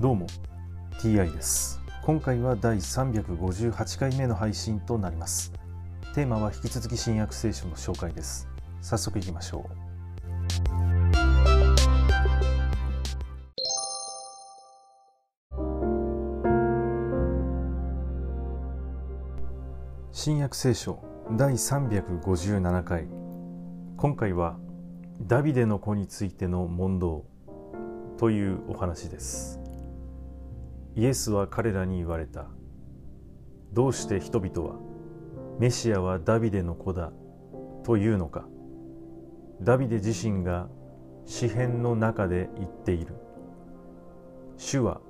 どうも TI です。今回は第358回目の配信となります。テーマは引き続き新約聖書の紹介です。早速いきましょう。新約聖書第357回。今回はダビデの子についての問答というお話です。イエスは彼らに言われた。どうして人々はメシアはダビデの子だというのか。ダビデ自身が詩篇の中で言っている。主は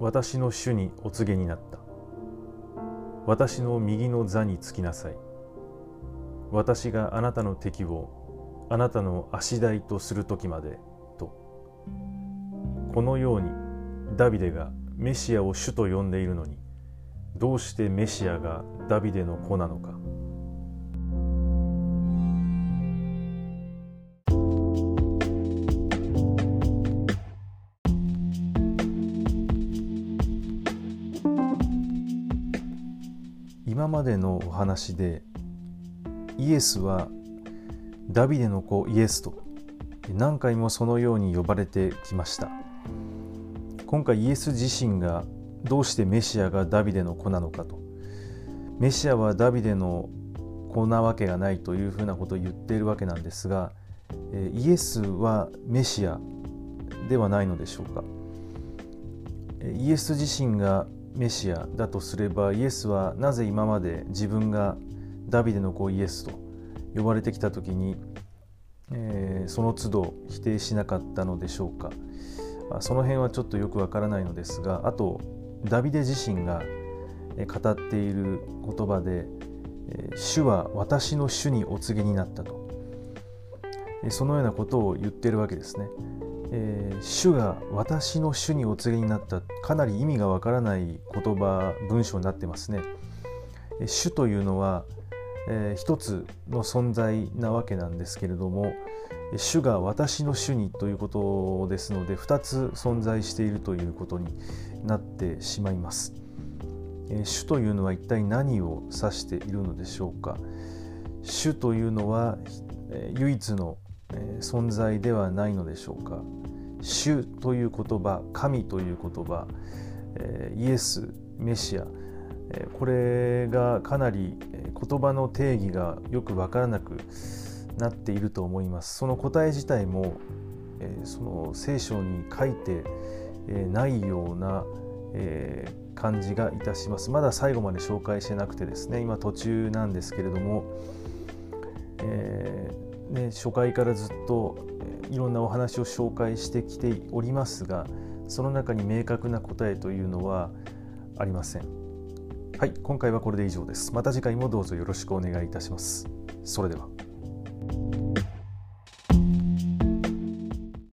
私の主にお告げになった。私の右の座につきなさい。私があなたの敵をあなたの足台とする時までと。このようにダビデがメシアを主と呼んでいるのにどうしてメシアがダビデの子なのか。今までのお話でイエスはダビデの子イエスと何回もそのように呼ばれてきました。今回イエス自身がどうしてメシアがダビデの子なのかと。メシアはダビデの子なわけがないというふうなことを言っているわけなんですがイエスはメシアではないのでしょうか。イエス自身がメシアだとすればイエスはなぜ今まで自分がダビデの子イエスと呼ばれてきた時に、えー、その都度否定しなかったのでしょうか。その辺はちょっとよくわからないのですがあとダビデ自身が語っている言葉で「主は私の主にお告げになった」とそのようなことを言ってるわけですね。えー、主が私の主にお告げになったかなり意味がわからない言葉文章になってますね。主というのは、えー、一つの存在なわけなんですけれども主が私の主にということですので2つ存在しているということになってしまいます。え主というのは一体何を指しているのでしょうか主というのはえ唯一のえ存在ではないのでしょうか主という言葉神という言葉えイエスメシアこれがかなり言葉の定義がよく分からなくなっていると思います。その答え自体もその聖書に書いてないような感じがいたします。まだ最後まで紹介してなくてですね今途中なんですけれども、えーね、初回からずっといろんなお話を紹介してきておりますがその中に明確な答えというのはありません。はい今回はこれで以上です。また次回もどうぞよろしくお願いいたします。それでは。